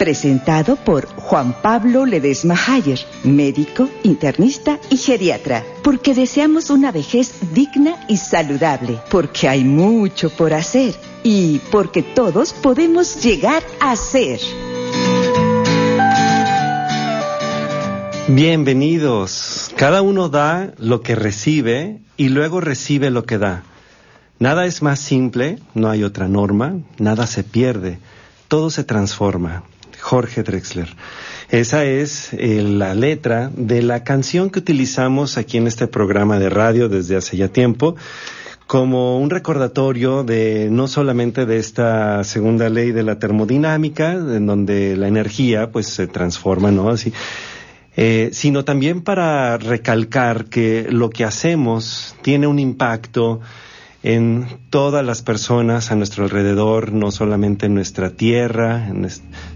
presentado por Juan Pablo Ledesma Hayer, médico, internista y geriatra, porque deseamos una vejez digna y saludable, porque hay mucho por hacer y porque todos podemos llegar a ser. Bienvenidos. Cada uno da lo que recibe y luego recibe lo que da. Nada es más simple, no hay otra norma, nada se pierde, todo se transforma. Jorge Drexler. Esa es eh, la letra de la canción que utilizamos aquí en este programa de radio desde hace ya tiempo como un recordatorio de no solamente de esta segunda ley de la termodinámica, en donde la energía pues se transforma, ¿no? Así, eh, sino también para recalcar que lo que hacemos tiene un impacto en todas las personas a nuestro alrededor, no solamente en nuestra tierra,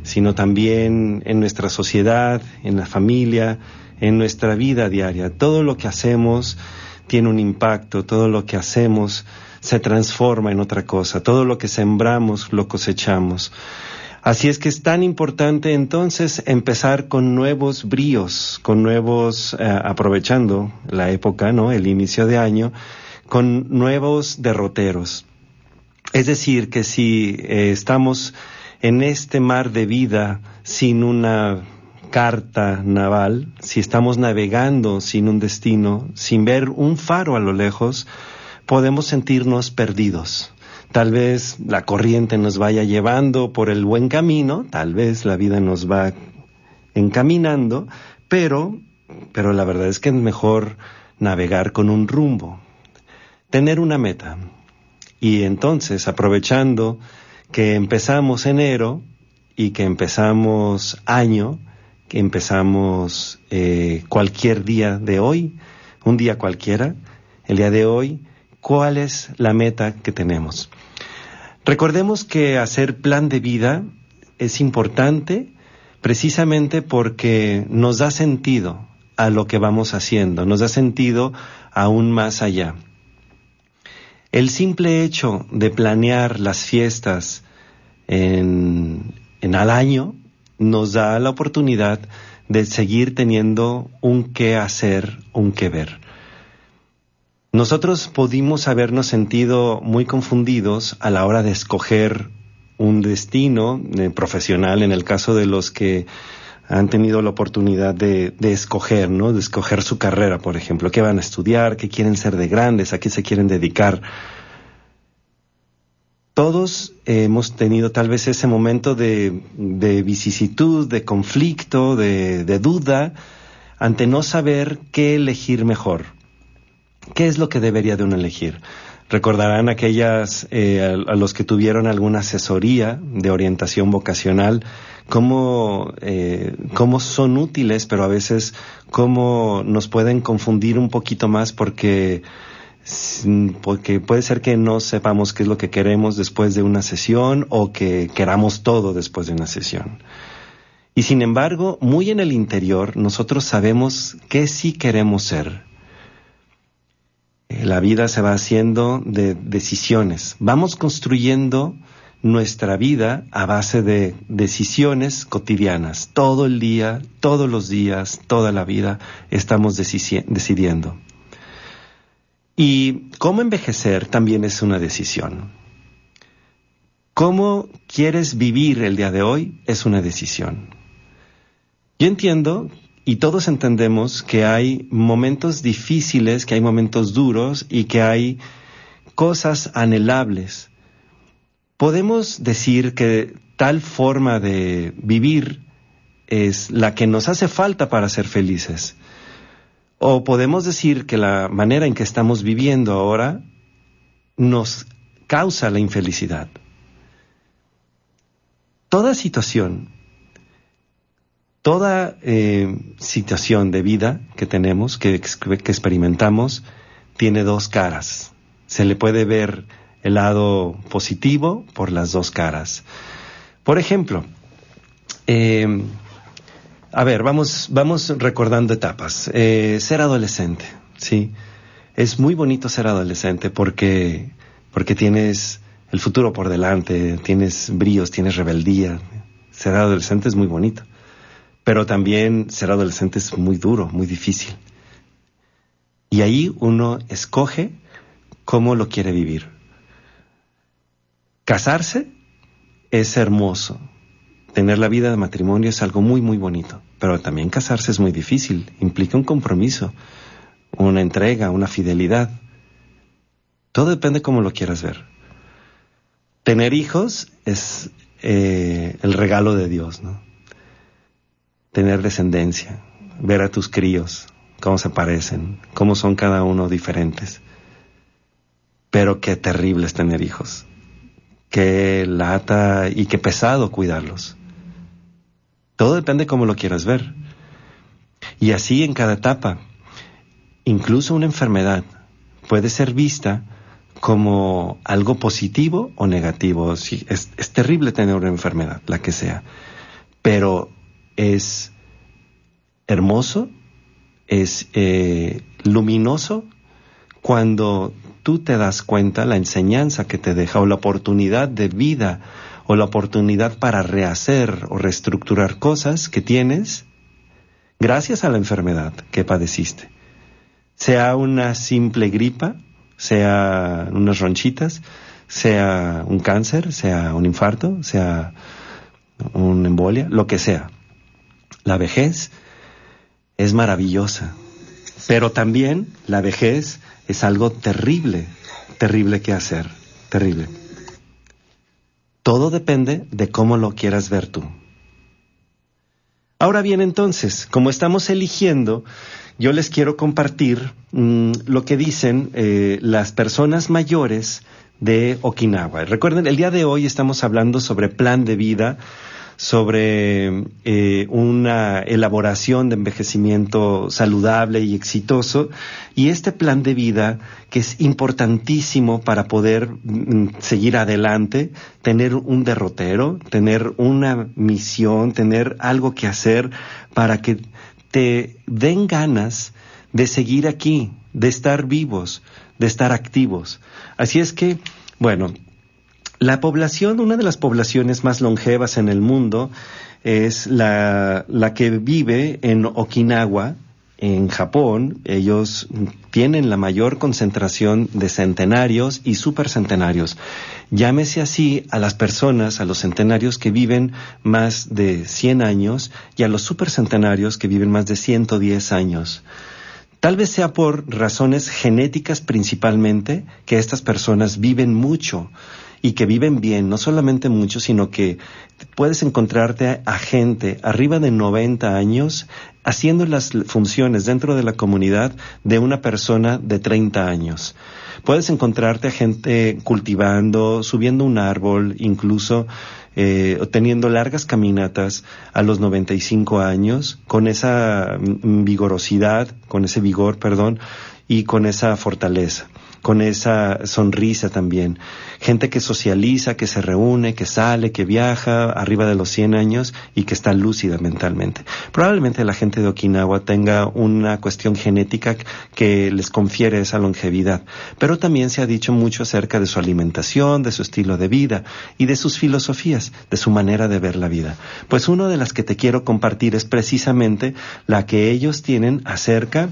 sino también en nuestra sociedad, en la familia, en nuestra vida diaria. Todo lo que hacemos tiene un impacto, todo lo que hacemos se transforma en otra cosa, todo lo que sembramos lo cosechamos. Así es que es tan importante entonces empezar con nuevos bríos, con nuevos, eh, aprovechando la época, ¿no? El inicio de año, con nuevos derroteros. Es decir, que si eh, estamos en este mar de vida sin una carta naval, si estamos navegando sin un destino, sin ver un faro a lo lejos, podemos sentirnos perdidos. Tal vez la corriente nos vaya llevando por el buen camino, tal vez la vida nos va encaminando, pero, pero la verdad es que es mejor navegar con un rumbo, tener una meta. Y entonces, aprovechando que empezamos enero y que empezamos año, que empezamos eh, cualquier día de hoy, un día cualquiera, el día de hoy, ¿cuál es la meta que tenemos? Recordemos que hacer plan de vida es importante precisamente porque nos da sentido a lo que vamos haciendo, nos da sentido aún más allá. El simple hecho de planear las fiestas en, al año nos da la oportunidad de seguir teniendo un qué hacer, un qué ver. Nosotros pudimos habernos sentido muy confundidos a la hora de escoger un destino eh, profesional en el caso de los que han tenido la oportunidad de, de, escoger, ¿no? De escoger su carrera, por ejemplo, qué van a estudiar, qué quieren ser de grandes, a qué se quieren dedicar. Todos hemos tenido tal vez ese momento de, de vicisitud, de conflicto, de, duda, ante no saber qué elegir mejor. ¿Qué es lo que debería de uno elegir? Recordarán aquellas, eh, a, los que tuvieron alguna asesoría de orientación vocacional, cómo, eh, cómo son útiles, pero a veces cómo nos pueden confundir un poquito más porque, porque puede ser que no sepamos qué es lo que queremos después de una sesión o que queramos todo después de una sesión. Y sin embargo, muy en el interior, nosotros sabemos qué sí queremos ser la vida se va haciendo de decisiones. Vamos construyendo nuestra vida a base de decisiones cotidianas. Todo el día, todos los días, toda la vida estamos decidiendo. Y cómo envejecer también es una decisión. Cómo quieres vivir el día de hoy es una decisión. Yo entiendo y todos entendemos que hay momentos difíciles, que hay momentos duros y que hay cosas anhelables. Podemos decir que tal forma de vivir es la que nos hace falta para ser felices. O podemos decir que la manera en que estamos viviendo ahora nos causa la infelicidad. Toda situación toda eh, situación de vida que tenemos, que, que, experimentamos, tiene dos caras. Se le puede ver el lado positivo por las dos caras. Por ejemplo, eh, a ver, vamos, vamos recordando etapas. Eh, ser adolescente, ¿sí? Es muy bonito ser adolescente porque, porque tienes el futuro por delante, tienes bríos, tienes rebeldía. Ser adolescente es muy bonito. Pero también ser adolescente es muy duro, muy difícil. Y ahí uno escoge cómo lo quiere vivir. Casarse es hermoso. Tener la vida de matrimonio es algo muy, muy bonito. Pero también casarse es muy difícil. Implica un compromiso, una entrega, una fidelidad. Todo depende cómo lo quieras ver. Tener hijos es eh, el regalo de Dios, ¿no? Tener descendencia, ver a tus críos, cómo se parecen, cómo son cada uno diferentes. Pero qué terrible es tener hijos qué lata y qué pesado cuidarlos. Todo depende cómo lo quieras ver. Y así en cada etapa. Incluso una enfermedad puede ser vista como algo positivo o negativo. es, terrible tener una enfermedad, la que sea, pero es hermoso, es eh, luminoso cuando tú te das cuenta la enseñanza que te deja o la oportunidad de vida o la oportunidad para rehacer o reestructurar cosas que tienes gracias a la enfermedad que padeciste. Sea una simple gripa, sea unas ronchitas, sea un cáncer, sea un infarto, sea una embolia, lo que sea. La vejez es maravillosa, pero también la vejez es algo terrible, terrible que hacer, terrible. Todo depende de cómo lo quieras ver tú. Ahora bien, entonces, como estamos eligiendo, yo les quiero compartir mm, lo que dicen eh, las personas mayores de Okinawa. Recuerden, el día de hoy estamos hablando sobre plan de vida, sobre eh, una elaboración de envejecimiento saludable y exitoso y este plan de vida que es importantísimo para poder mm, seguir adelante, tener un derrotero, tener una misión, tener algo que hacer para que te den ganas de seguir aquí, de estar vivos, de estar activos. Así es que, bueno, la población, una de las poblaciones más longevas en el mundo, es la, que vive en Okinawa, en Japón. Ellos tienen la mayor concentración de centenarios y supercentenarios. Llámese así a las personas, a los centenarios que viven más de 100 años y a los supercentenarios que viven más de 110 años. Tal vez sea por razones genéticas principalmente que estas personas viven mucho y que viven bien, no solamente mucho, sino que puedes encontrarte a, gente arriba de 90 años haciendo las funciones dentro de la comunidad de una persona de 30 años. Puedes encontrarte a gente cultivando, subiendo un árbol, incluso eh, teniendo largas caminatas a los 95 años, con esa vigorosidad, con ese vigor, perdón, y con esa fortaleza con esa sonrisa también. Gente que socializa, que se reúne, que sale, que viaja arriba de los 100 años y que está lúcida mentalmente. Probablemente la gente de Okinawa tenga una cuestión genética que les confiere esa longevidad, pero también se ha dicho mucho acerca de su alimentación, de su estilo de vida y de sus filosofías, de su manera de ver la vida. Pues una de las que te quiero compartir es precisamente la que ellos tienen acerca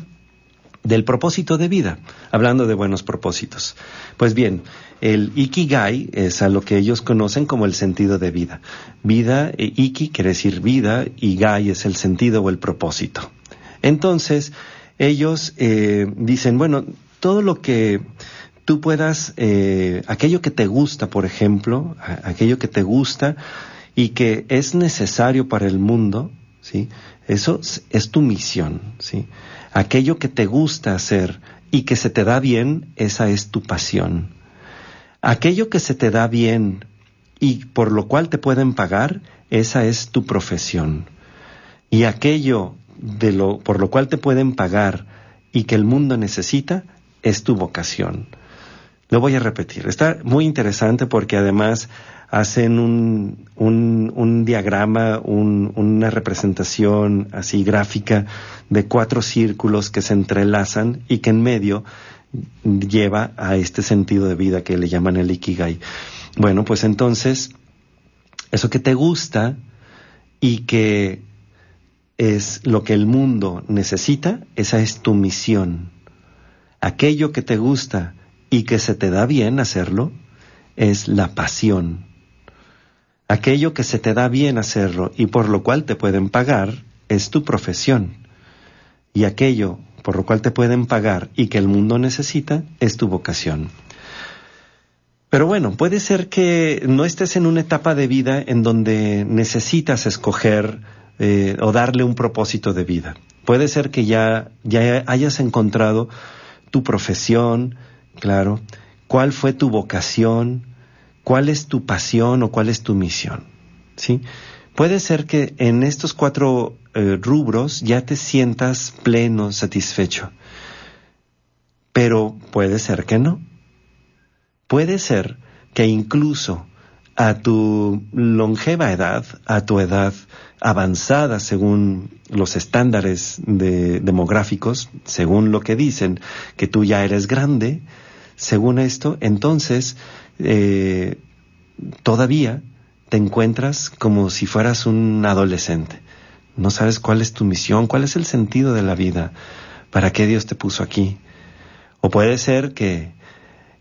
del propósito de vida, hablando de buenos propósitos. Pues bien, el ikigai es a lo que ellos conocen como el sentido de vida. Vida, e iki quiere decir vida, y gai es el sentido o el propósito. Entonces, ellos eh, dicen, bueno, todo lo que tú puedas, eh, aquello que te gusta, por ejemplo, aquello que te gusta y que es necesario para el mundo, ¿sí? Eso es tu misión, ¿sí? Aquello que te gusta hacer y que se te da bien, esa es tu pasión. Aquello que se te da bien y por lo cual te pueden pagar, esa es tu profesión. Y aquello de lo, por lo cual te pueden pagar y que el mundo necesita, es tu vocación. Lo voy a repetir. Está muy interesante porque además hacen un, un, diagrama, una representación así gráfica de cuatro círculos que se entrelazan y que en medio lleva a este sentido de vida que le llaman el Ikigai. Bueno, pues entonces, eso que te gusta y que es lo que el mundo necesita, esa es tu misión. Aquello que te gusta y que se te da bien hacerlo, es la pasión. Aquello que se te da bien hacerlo y por lo cual te pueden pagar es tu profesión. Y aquello por lo cual te pueden pagar y que el mundo necesita es tu vocación. Pero bueno, puede ser que no estés en una etapa de vida en donde necesitas escoger eh, o darle un propósito de vida. Puede ser que ya, ya hayas encontrado tu profesión, claro, cuál fue tu vocación, cuál es tu pasión o cuál es tu misión. ¿sí? Puede ser que en estos cuatro eh, rubros ya te sientas pleno, satisfecho, pero puede ser que no. Puede ser que incluso a tu longeva edad, a tu edad avanzada según los estándares demográficos, según lo que dicen, que tú ya eres grande, según esto, entonces eh, todavía te encuentras como si fueras un adolescente. No sabes cuál es tu misión, cuál es el sentido de la vida, para qué Dios te puso aquí. O puede ser que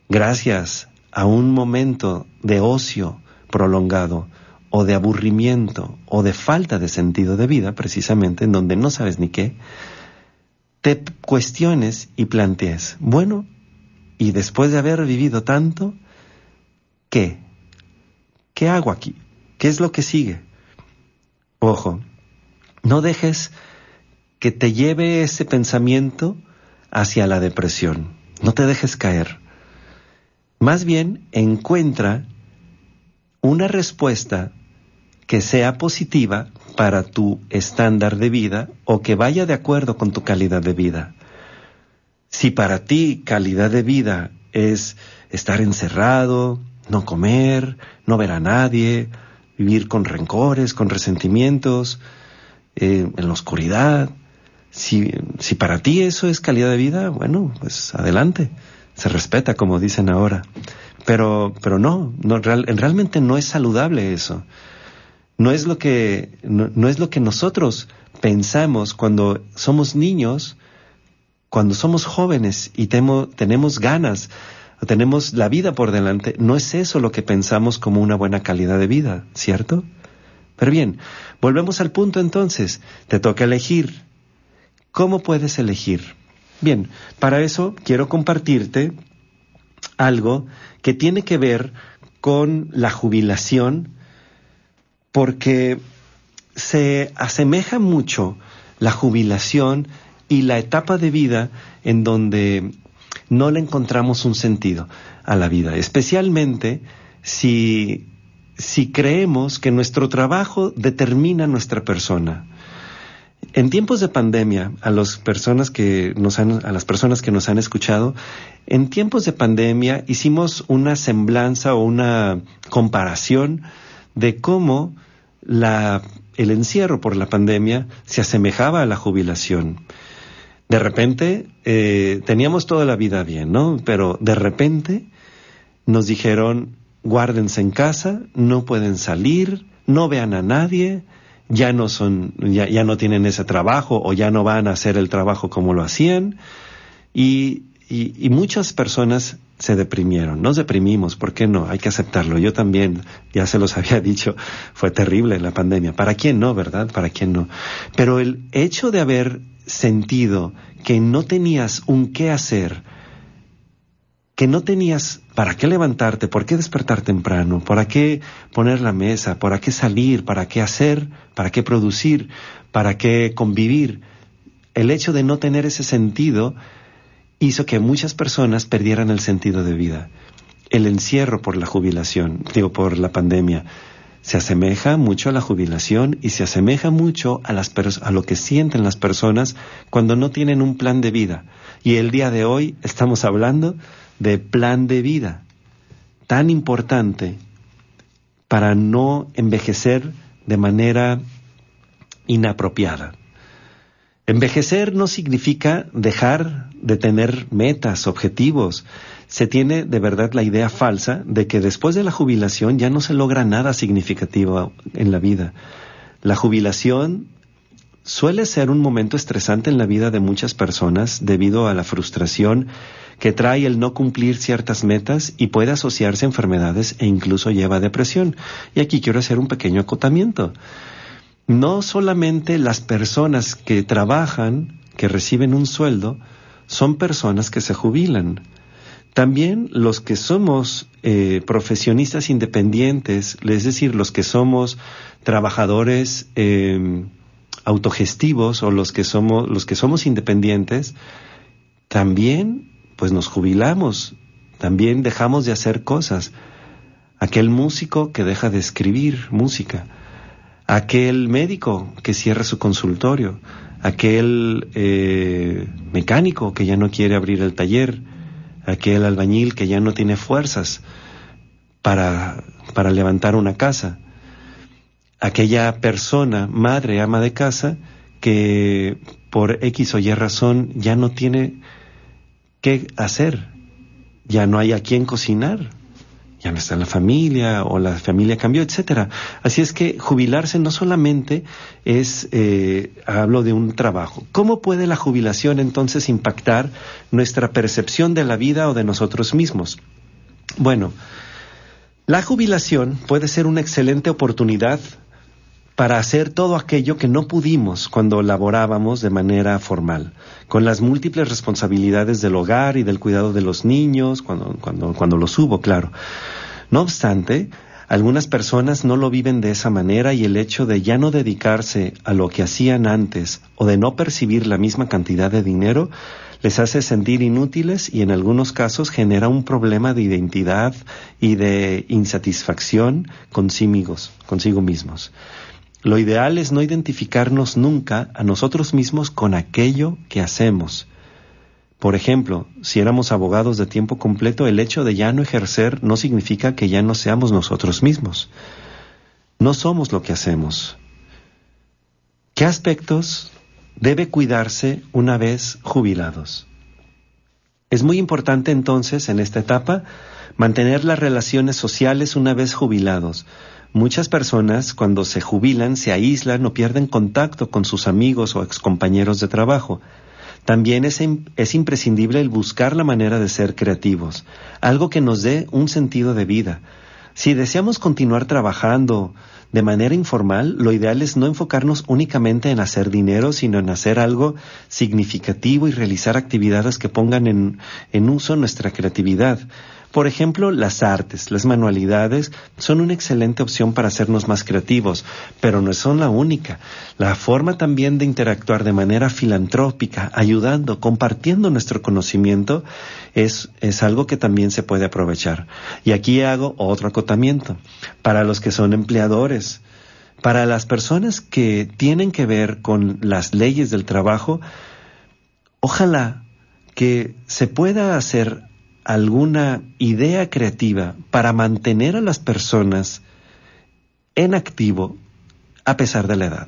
gracias a un momento de ocio prolongado, o de aburrimiento, o de falta de sentido de vida, precisamente, en donde no sabes ni qué, te cuestiones y plantees, bueno, y después de haber vivido tanto, ¿qué? ¿Qué hago aquí? ¿Qué es lo que sigue? Ojo, no dejes que te lleve ese pensamiento hacia la depresión. No te dejes caer. Más bien, encuentra una respuesta que sea positiva para tu estándar de vida o que vaya de acuerdo con tu calidad de vida. Si para ti calidad de vida es estar encerrado, no comer, no ver a nadie, vivir con rencores, con resentimientos, eh, en la oscuridad. Si, si para ti eso es calidad de vida, bueno, pues adelante, se respeta como dicen ahora. Pero, pero no, no realmente no es saludable eso. No es lo que, no, es lo que nosotros pensamos cuando somos niños, cuando somos jóvenes y tenemos ganas tenemos la vida por delante, no es eso lo que pensamos como una buena calidad de vida, ¿cierto? Pero bien, volvemos al punto entonces, te toca elegir. ¿Cómo puedes elegir? Bien, para eso quiero compartirte algo que tiene que ver con la jubilación, porque se asemeja mucho la jubilación y la etapa de vida en donde no le encontramos un sentido a la vida, especialmente si, si creemos que nuestro trabajo determina nuestra persona. En tiempos de pandemia, a las personas que nos han, a las personas que nos han escuchado, en tiempos de pandemia hicimos una semblanza o una comparación de cómo la, el encierro por la pandemia se asemejaba a la jubilación de repente eh, teníamos toda la vida bien, ¿no? Pero de repente nos dijeron, guárdense en casa, no pueden salir, no vean a nadie, ya no son, ya, no tienen ese trabajo o ya no van a hacer el trabajo como lo hacían. Y, muchas personas se deprimieron. Nos deprimimos, ¿por qué no? Hay que aceptarlo. Yo también, ya se los había dicho, fue terrible la pandemia. ¿Para quién no, verdad? ¿Para quién no? Pero el hecho de haber sentido que no tenías un qué hacer, que no tenías para qué levantarte, por qué despertar temprano, para qué poner la mesa, para qué salir, para qué hacer, para qué producir, para qué convivir. El hecho de no tener ese sentido hizo que muchas personas perdieran el sentido de vida. El encierro por la jubilación, digo, por la pandemia, se asemeja mucho a la jubilación y se asemeja mucho a, las a lo que sienten las personas cuando no tienen un plan de vida. Y el día de hoy estamos hablando de plan de vida tan importante para no envejecer de manera inapropiada. Envejecer no significa dejar de tener metas, objetivos. Se tiene de verdad la idea falsa de que después de la jubilación ya no se logra nada significativo en la vida. La jubilación suele ser un momento estresante en la vida de muchas personas debido a la frustración que trae el no cumplir ciertas metas y puede asociarse a enfermedades e incluso lleva a depresión. Y aquí quiero hacer un pequeño acotamiento. No solamente las personas que trabajan, que reciben un sueldo, son personas que se jubilan. También los que somos eh, profesionistas independientes, es decir, los que somos trabajadores em, autogestivos o los que somos los que somos independientes, también pues nos jubilamos, también dejamos de hacer cosas. Aquel músico que deja de escribir música, aquel médico que cierra su consultorio, aquel eh, mecánico que ya no quiere abrir el taller, aquel albañil que ya no tiene fuerzas para, para levantar una casa, aquella persona, madre, ama de casa, que por X o Y razón ya no tiene qué hacer, ya no hay a quién cocinar, ya no está la familia o la familia cambió, etcétera. Así es que jubilarse no solamente es, eh, hablo de un trabajo. ¿Cómo puede la jubilación entonces impactar nuestra percepción de la vida o de nosotros mismos? Bueno, la jubilación puede ser una excelente oportunidad para hacer todo aquello que no pudimos cuando laborábamos de manera formal, con las múltiples responsabilidades del hogar y del cuidado de los niños, cuando, cuando, cuando los hubo, claro. No obstante, algunas personas no lo viven de esa manera y el hecho de ya no dedicarse a lo que hacían antes o de no percibir la misma cantidad de dinero les hace sentir inútiles y en algunos casos genera un problema de identidad y de insatisfacción consigo, consigo mismos. Lo ideal es no identificarnos nunca a nosotros mismos con aquello que hacemos. Por ejemplo, si éramos abogados de tiempo completo, el hecho de ya no ejercer no significa que ya no seamos nosotros mismos. No somos lo que hacemos. ¿Qué aspectos debe cuidarse una vez jubilados? Es muy importante entonces en esta etapa mantener las relaciones sociales una vez jubilados, Muchas personas cuando se jubilan se aíslan o pierden contacto con sus amigos o excompañeros de trabajo. También es, es, imprescindible el buscar la manera de ser creativos, algo que nos dé un sentido de vida. Si deseamos continuar trabajando de manera informal, lo ideal es no enfocarnos únicamente en hacer dinero, sino en hacer algo significativo y realizar actividades que pongan en uso nuestra creatividad. Por ejemplo, las artes, las manualidades son una excelente opción para hacernos más creativos, pero no son la única. La forma también de interactuar de manera filantrópica, ayudando, compartiendo nuestro conocimiento, es, es algo que también se puede aprovechar. Y aquí hago otro acotamiento. Para los que son empleadores, para las personas que tienen que ver con las leyes del trabajo, ojalá que se pueda hacer alguna idea creativa para mantener a las personas en activo a pesar de la edad.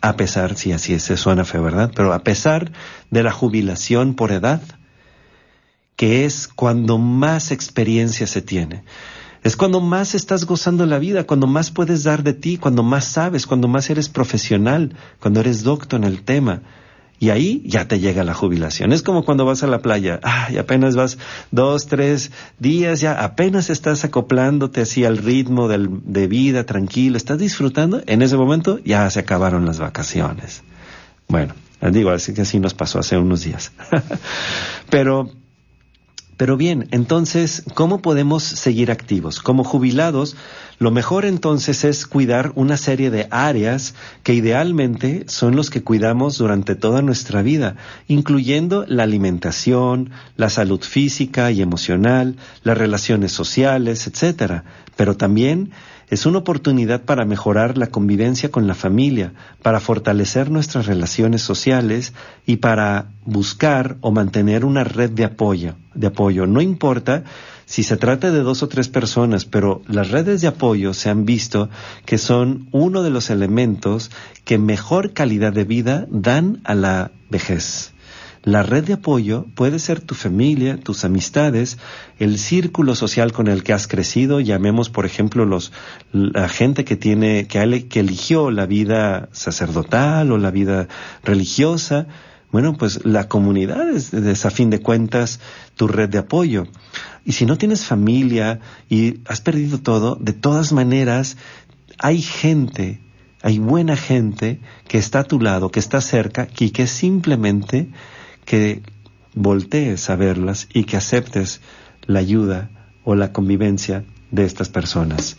A pesar, si así se suena feo, ¿verdad? Pero a pesar de la jubilación por edad, que es cuando más experiencia se tiene. Es cuando más estás gozando la vida, cuando más puedes dar de ti, cuando más sabes, cuando más eres profesional, cuando eres docto en el tema. Y ahí ya te llega la jubilación. Es como cuando vas a la playa, y apenas vas dos, tres días, ya apenas estás acoplándote así al ritmo del, de vida, tranquilo, estás disfrutando, en ese momento ya se acabaron las vacaciones. Bueno, digo, así que así nos pasó hace unos días. Pero pero bien, entonces, ¿cómo podemos seguir activos? Como jubilados, lo mejor entonces es cuidar una serie de áreas que idealmente son los que cuidamos durante toda nuestra vida, incluyendo la alimentación, la salud física y emocional, las relaciones sociales, etcétera. Pero también Es una oportunidad para mejorar la convivencia con la familia, para fortalecer nuestras relaciones sociales y para buscar o mantener una red de apoyo. De apoyo. No importa si se trata de dos o tres personas, pero las redes de apoyo se han visto que son uno de los elementos que mejor calidad de vida dan a la vejez. La red de apoyo puede ser tu familia, tus amistades, el círculo social con el que has crecido, llamemos por ejemplo los la gente que tiene que, eligió la vida sacerdotal o la vida religiosa. Bueno, pues la comunidad es, es a fin de cuentas tu red de apoyo. Y si no tienes familia y has perdido todo, de todas maneras hay gente, hay buena gente que está a tu lado, que está cerca y que simplemente que voltees a verlas y que aceptes la ayuda o la convivencia de estas personas.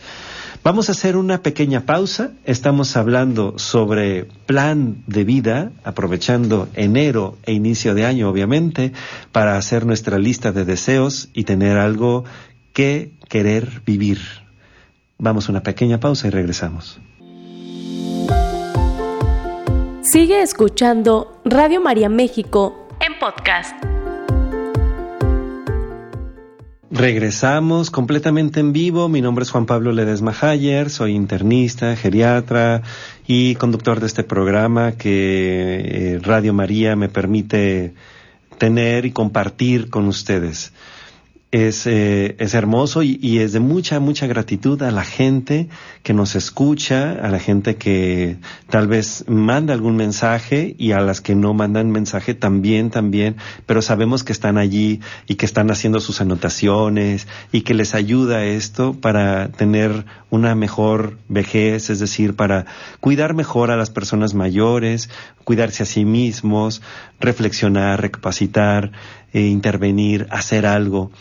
Vamos a hacer una pequeña pausa. Estamos hablando sobre plan de vida, aprovechando enero e inicio de año, obviamente, para hacer nuestra lista de deseos y tener algo que querer vivir. Vamos a una pequeña pausa y regresamos. Sigue escuchando Radio María México en podcast. Regresamos completamente en vivo. Mi nombre es Juan Pablo Ledesma Hayer, soy internista, geriatra y conductor de este programa que eh, Radio María me permite tener y compartir con ustedes es, eh, es hermoso y, es de mucha, mucha gratitud a la gente que nos escucha, a la gente que tal vez manda algún mensaje y a las que no mandan mensaje también, también, pero sabemos que están allí y que están haciendo sus anotaciones y que les ayuda esto para tener una mejor vejez, es decir, para cuidar mejor a las personas mayores, cuidarse a sí mismos, reflexionar, recapacitar, eh, intervenir, hacer algo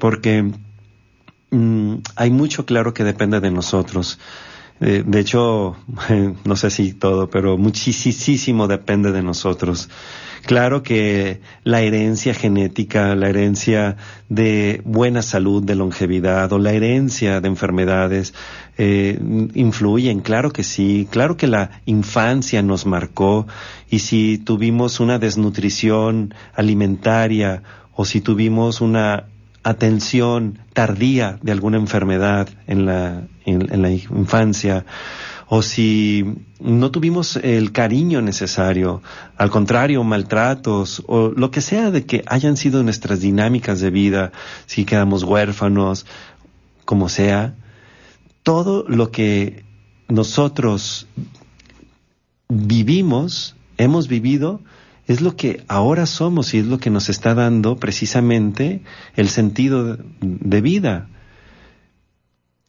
porque mm, hay mucho claro que depende de nosotros. Eh, de hecho, no sé si todo, pero muchísimo depende de nosotros. Claro que la herencia genética, la herencia de buena salud, de longevidad o la herencia de enfermedades eh, influyen, claro que sí, claro que la infancia nos marcó y si tuvimos una desnutrición alimentaria o si tuvimos una atención tardía de alguna enfermedad en la, en, la infancia, o si no tuvimos el cariño necesario, al contrario, maltratos, o lo que sea de que hayan sido nuestras dinámicas de vida, si quedamos huérfanos, como sea, todo lo que nosotros vivimos, hemos vivido, es lo que ahora somos y es lo que nos está dando precisamente el sentido de vida,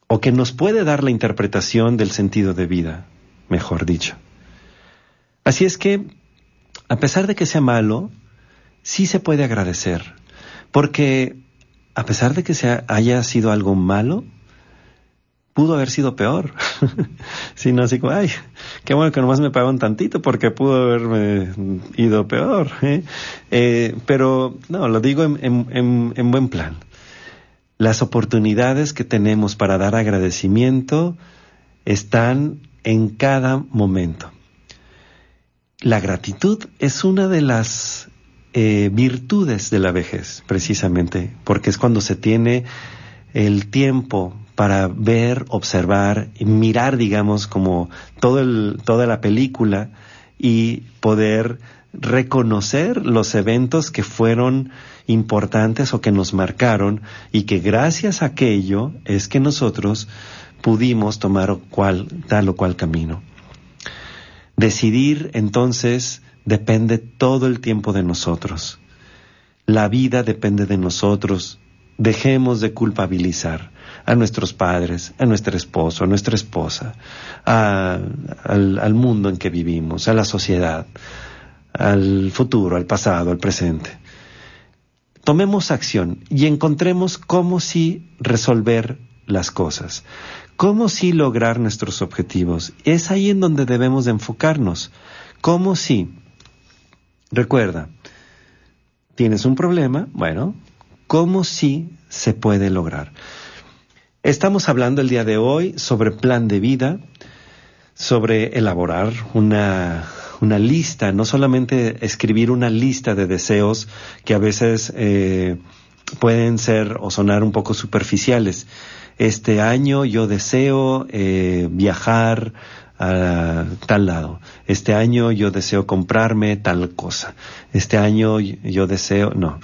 o que nos puede dar la interpretación del sentido de vida, mejor dicho. Así es que, a pesar de que sea malo, sí se puede agradecer, porque a pesar de que sea, haya sido algo malo, pudo haber sido peor. Sino así como, ay, qué bueno que nomás me pagaron tantito porque pudo haberme ido peor. ¿eh? Eh, pero no, lo digo en, buen plan. Las oportunidades que tenemos para dar agradecimiento están en cada momento. La gratitud es una de las eh, virtudes de la vejez, precisamente, porque es cuando se tiene el tiempo para ver, observar, mirar, digamos, como toda la película y poder reconocer los eventos que fueron importantes o que nos marcaron y que gracias a aquello es que nosotros pudimos tomar cual, tal o cual camino. Decidir entonces depende todo el tiempo de nosotros. La vida depende de nosotros. Dejemos de culpabilizar a nuestros padres, a nuestro esposo, a nuestra esposa, al, mundo en que vivimos, a la sociedad, al futuro, al pasado, al presente. Tomemos acción y encontremos cómo sí resolver las cosas, cómo sí lograr nuestros objetivos. Es ahí en donde debemos de enfocarnos. ¿Cómo sí? Recuerda, tienes un problema, bueno, ¿cómo sí se puede lograr? Estamos hablando el día de hoy sobre plan de vida, sobre elaborar una, una lista, no solamente escribir una lista de deseos que a veces eh, pueden ser o sonar un poco superficiales. Este año yo deseo eh, viajar a tal lado. Este año yo deseo comprarme tal cosa. Este año yo deseo, no.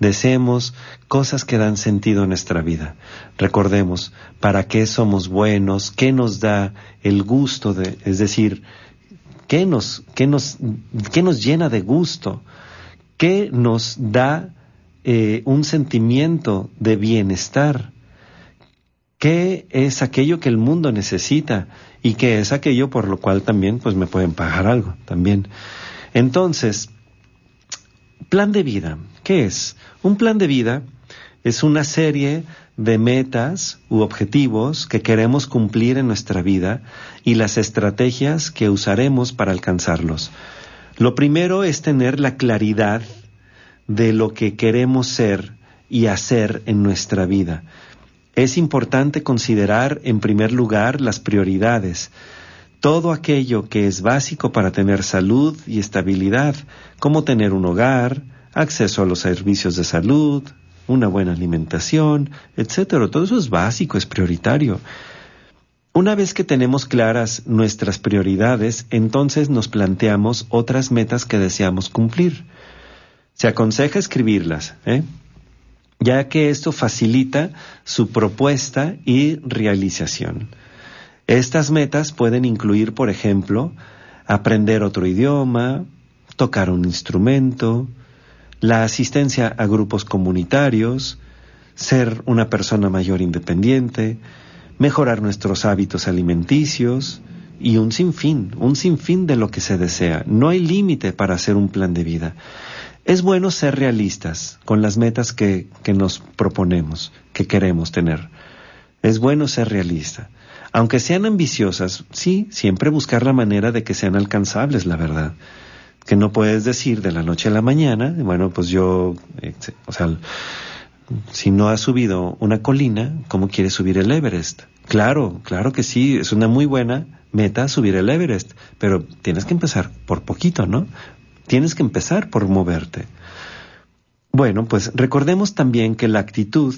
Deseemos cosas que dan sentido a nuestra vida. Recordemos para qué somos buenos, qué nos da el gusto de, es decir, qué nos, qué nos, qué nos llena de gusto, qué nos da eh, un sentimiento de bienestar, qué es aquello que el mundo necesita y qué es aquello por lo cual también pues me pueden pagar algo también. Entonces, plan de vida. ¿Qué es? Un plan de vida es una serie de metas u objetivos que queremos cumplir en nuestra vida y las estrategias que usaremos para alcanzarlos. Lo primero es tener la claridad de lo que queremos ser y hacer en nuestra vida. Es importante considerar en primer lugar las prioridades, todo aquello que es básico para tener salud y estabilidad, como tener un hogar, acceso a los servicios de salud, una buena alimentación, etcétera. Todo eso es básico, es prioritario. Una vez que tenemos claras nuestras prioridades, entonces nos planteamos otras metas que deseamos cumplir. Se aconseja escribirlas, ¿eh? ya que esto facilita su propuesta y realización. Estas metas pueden incluir, por ejemplo, aprender otro idioma, tocar un instrumento, la asistencia a grupos comunitarios, ser una persona mayor independiente, mejorar nuestros hábitos alimenticios y un sinfín, un sinfín de lo que se desea. No hay límite para hacer un plan de vida. Es bueno ser realistas con las metas que, que nos proponemos, que queremos tener. Es bueno ser realista. Aunque sean ambiciosas, sí, siempre buscar la manera de que sean alcanzables, la verdad que no puedes decir de la noche a la mañana, bueno, pues yo, este, o sea, si no has subido una colina, ¿cómo quieres subir el Everest? Claro, claro que sí, es una muy buena meta subir el Everest, pero tienes que empezar por poquito, ¿no? Tienes que empezar por moverte. Bueno, pues recordemos también que la actitud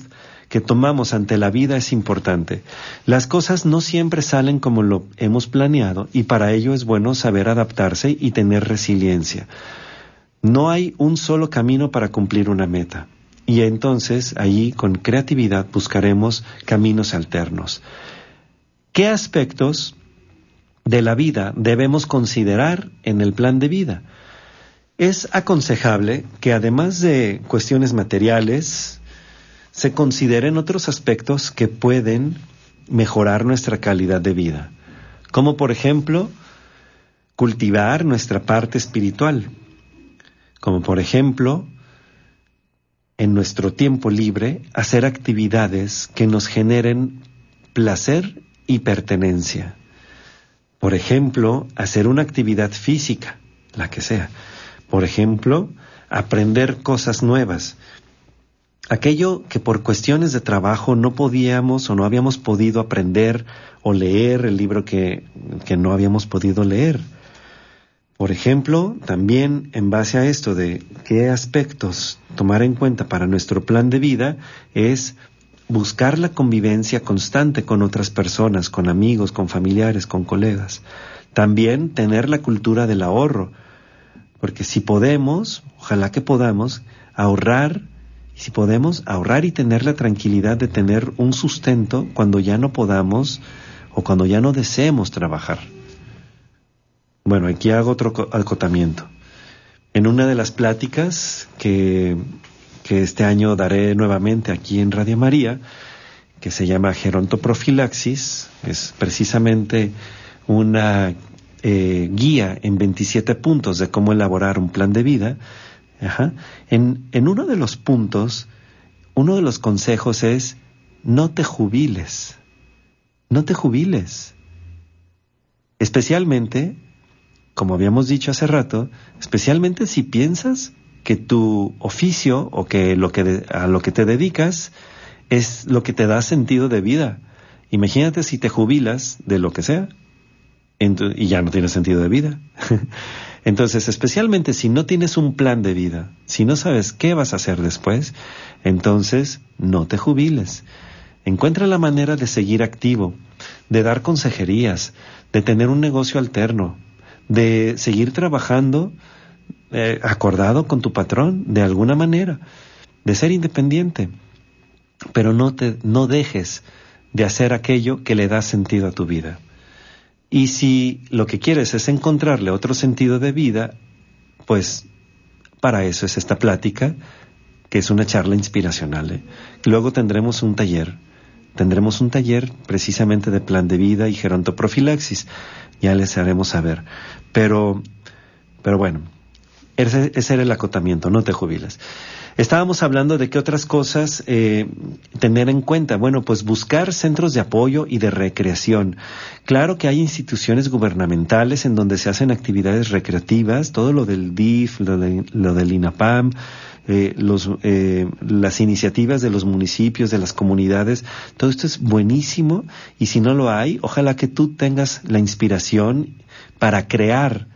que tomamos ante la vida es importante. Las cosas no siempre salen como lo hemos planeado y para ello es bueno saber adaptarse y tener resiliencia. No hay un solo camino para cumplir una meta y entonces allí con creatividad buscaremos caminos alternos. ¿Qué aspectos de la vida debemos considerar en el plan de vida? Es aconsejable que además de cuestiones materiales, se consideren otros aspectos que pueden mejorar nuestra calidad de vida, como por ejemplo cultivar nuestra parte espiritual, como por ejemplo en nuestro tiempo libre hacer actividades que nos generen placer y pertenencia. Por ejemplo, hacer una actividad física, la que sea. Por ejemplo, aprender cosas nuevas, aquello que por cuestiones de trabajo no podíamos o no habíamos podido aprender o leer el libro que, que, no habíamos podido leer. Por ejemplo, también en base a esto de qué aspectos tomar en cuenta para nuestro plan de vida es buscar la convivencia constante con otras personas, con amigos, con familiares, con colegas. También tener la cultura del ahorro, porque si podemos, ojalá que podamos, ahorrar si podemos ahorrar y tener la tranquilidad de tener un sustento cuando ya no podamos o cuando ya no deseemos trabajar. Bueno, aquí hago otro acotamiento. En una de las pláticas que, que este año daré nuevamente aquí en Radio María, que se llama Gerontoprofilaxis, es precisamente una eh, guía en 27 puntos de cómo elaborar un plan de vida, en, en uno de los puntos, uno de los consejos es, no te jubiles, no te jubiles. Especialmente, como habíamos dicho hace rato, especialmente si piensas que tu oficio o que, lo que a lo que te dedicas es lo que te da sentido de vida. Imagínate si te jubilas de lo que sea y ya no tienes sentido de vida. Entonces, especialmente si no tienes un plan de vida, si no sabes qué vas a hacer después, entonces no te jubiles. Encuentra la manera de seguir activo, de dar consejerías, de tener un negocio alterno, de seguir trabajando eh, acordado con tu patrón de alguna manera, de ser independiente. Pero no te no dejes de hacer aquello que le da sentido a tu vida. Y si lo que quieres es encontrarle otro sentido de vida, pues para eso es esta plática, que es una charla inspiracional. ¿eh? Luego tendremos un taller. Tendremos un taller precisamente de plan de vida y gerontoprofilaxis. Ya les haremos saber. Pero, pero bueno, ese, ese era el acotamiento, no te jubiles. Estábamos hablando de qué otras cosas eh, tener en cuenta. Bueno, pues buscar centros de apoyo y de recreación. Claro que hay instituciones gubernamentales en donde se hacen actividades recreativas, todo lo del DIF, lo, del INAPAM, eh, los, eh, las iniciativas de los municipios, de las comunidades, todo esto es buenísimo y si no lo hay, ojalá que tú tengas la inspiración para crear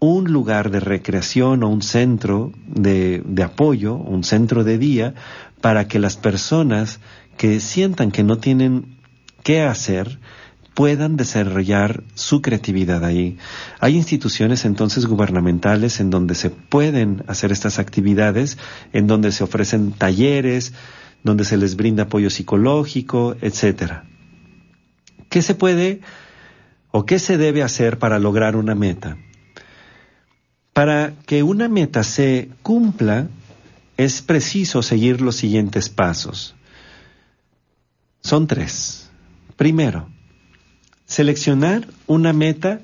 un lugar de recreación o un centro de, apoyo, un centro de día, para que las personas que sientan que no tienen qué hacer puedan desarrollar su creatividad ahí. Hay instituciones entonces gubernamentales en donde se pueden hacer estas actividades, en donde se ofrecen talleres, donde se les brinda apoyo psicológico, etcétera. ¿Qué se puede o qué se debe hacer para lograr una meta? Para que una meta se cumpla, es preciso seguir los siguientes pasos. Son tres. Primero, seleccionar una meta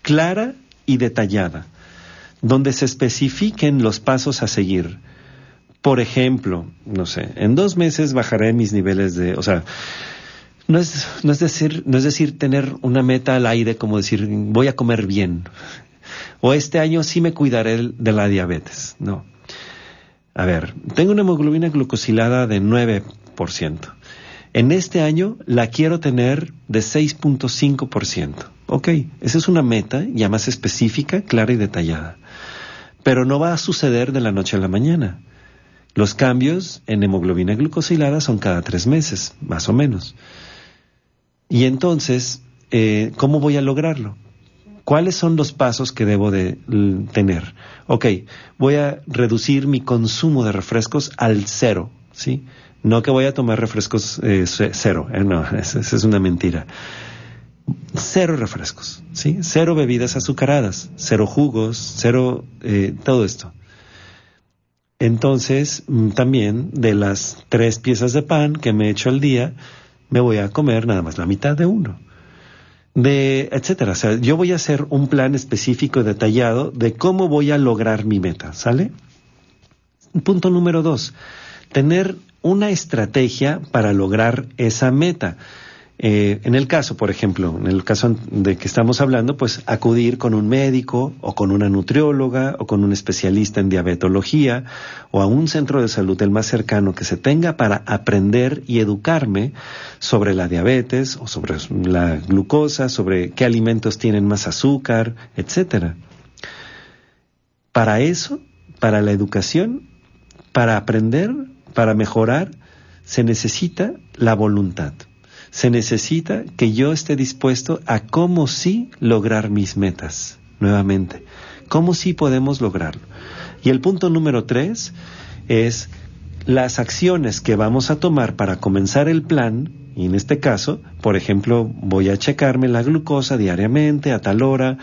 clara y detallada, donde se especifiquen los pasos a seguir. Por ejemplo, no sé, en dos meses bajaré mis niveles de, o sea, no es, no es decir, no es decir tener una meta al aire como decir voy a comer bien o este año sí me cuidaré de la diabetes. No. A ver, tengo una hemoglobina glucosilada de 9%. En este año la quiero tener de 6.5%. Ok, esa es una meta ya más específica, clara y detallada. Pero no va a suceder de la noche a la mañana. Los cambios en hemoglobina glucosilada son cada tres meses, más o menos. Y entonces, eh, ¿cómo voy a lograrlo? ¿Cuáles son los pasos que debo de tener? Ok, voy a reducir mi consumo de refrescos al cero, ¿sí? No que voy a tomar refrescos eh, cero, eh, no, esa, es una mentira. Cero refrescos, ¿sí? Cero bebidas azucaradas, cero jugos, cero eh, todo esto. Entonces, mm, también de las tres piezas de pan que me he hecho al día, me voy a comer nada más la mitad de uno de etcétera. O sea, yo voy a hacer un plan específico y detallado de cómo voy a lograr mi meta, ¿sale? Punto número dos, tener una estrategia para lograr esa meta. Eh, en el caso, por ejemplo, en el caso de que estamos hablando, pues acudir con un médico o con una nutrióloga o con un especialista en diabetología o a un centro de salud el más cercano que se tenga para aprender y educarme sobre la diabetes o sobre la glucosa, sobre qué alimentos tienen más azúcar, etcétera. Para eso, para la educación, para aprender, para mejorar, se necesita la voluntad se necesita que yo esté dispuesto a cómo sí lograr mis metas, nuevamente. ¿Cómo sí podemos lograrlo? Y el punto número tres es las acciones que vamos a tomar para comenzar el plan, y en este caso, por ejemplo, voy a checarme la glucosa diariamente a tal hora,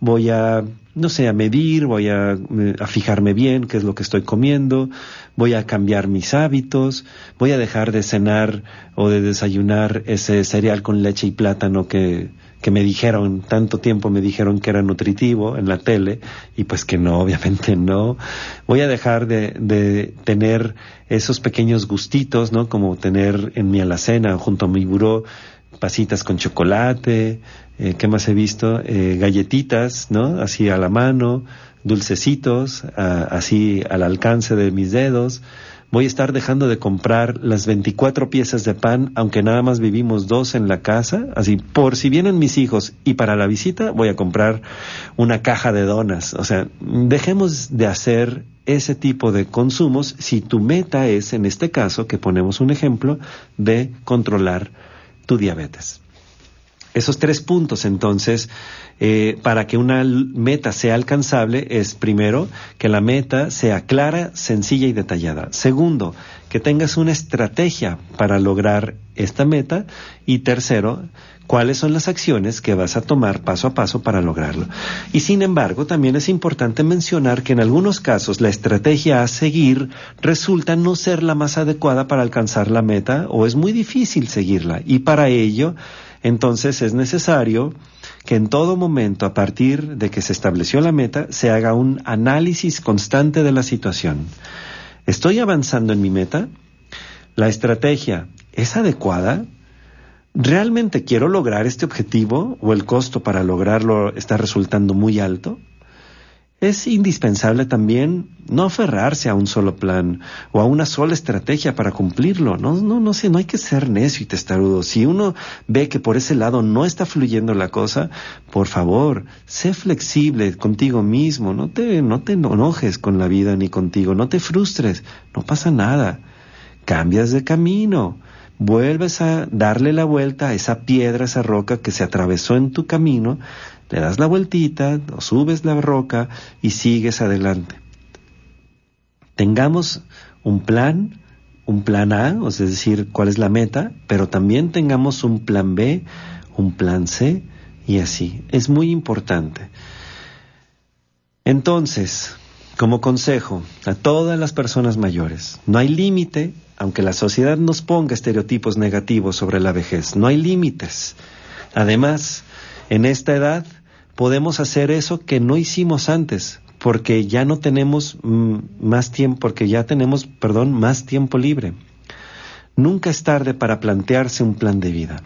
voy a, no sé, a medir, voy a, eh, a, fijarme bien qué es lo que estoy comiendo, voy a cambiar mis hábitos, voy a dejar de cenar o de desayunar ese cereal con leche y plátano que, que me dijeron, tanto tiempo me dijeron que era nutritivo en la tele, y pues que no, obviamente no. Voy a dejar de, de tener esos pequeños gustitos, ¿no? Como tener en mi alacena, junto a mi buró, pasitas con chocolate, eh, ¿qué más he visto? Eh, galletitas, ¿no? Así a la mano, dulcecitos, así al alcance de mis dedos. Voy a estar dejando de comprar las 24 piezas de pan, aunque nada más vivimos dos en la casa, así por si vienen mis hijos y para la visita voy a comprar una caja de donas. O sea, dejemos de hacer ese tipo de consumos si tu meta es, en este caso, que ponemos un ejemplo, de controlar tu diabetes. Esos tres puntos, entonces, eh, para que una meta sea alcanzable es, primero, que la meta sea clara, sencilla y detallada. Segundo, que tengas una estrategia para lograr esta meta. Y tercero, cuáles son las acciones que vas a tomar paso a paso para lograrlo. Y sin embargo, también es importante mencionar que en algunos casos la estrategia a seguir resulta no ser la más adecuada para alcanzar la meta o es muy difícil seguirla. Y para ello, entonces es necesario que en todo momento, a partir de que se estableció la meta, se haga un análisis constante de la situación. ¿Estoy avanzando en mi meta? ¿La estrategia es adecuada? ¿Realmente quiero lograr este objetivo o el costo para lograrlo está resultando muy alto? Es indispensable también no aferrarse a un solo plan o a una sola estrategia para cumplirlo. No, no, no sé, no hay que ser necio y testarudo. Si uno ve que por ese lado no está fluyendo la cosa, por favor, sé flexible contigo mismo. No te, no te enojes con la vida ni contigo. No te frustres. No pasa nada. Cambias de camino. Vuelves a darle la vuelta a esa piedra, esa roca que se atravesó en tu camino le das la vueltita o subes la roca y sigues adelante. Tengamos un plan, un plan A, es decir, cuál es la meta, pero también tengamos un plan B, un plan C y así. Es muy importante. Entonces, como consejo a todas las personas mayores, no hay límite, aunque la sociedad nos ponga estereotipos negativos sobre la vejez, no hay límites. Además, en esta edad podemos hacer eso que no hicimos antes, porque ya no tenemos mm, más tiempo, porque ya tenemos, perdón, más tiempo libre. Nunca es tarde para plantearse un plan de vida.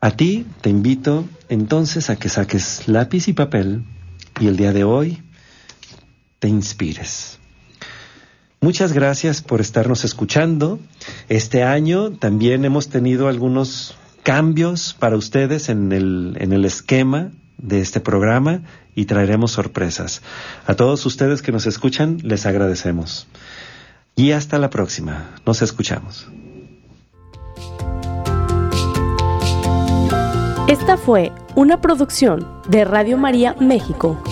A ti te invito entonces a que saques lápiz y papel y el día de hoy te inspires. Muchas gracias por estarnos escuchando. Este año también hemos tenido algunos cambios para ustedes en el, en el esquema de este programa y traeremos sorpresas. A todos ustedes que nos escuchan, les agradecemos. Y hasta la próxima. Nos escuchamos. Esta fue una producción de Radio María México.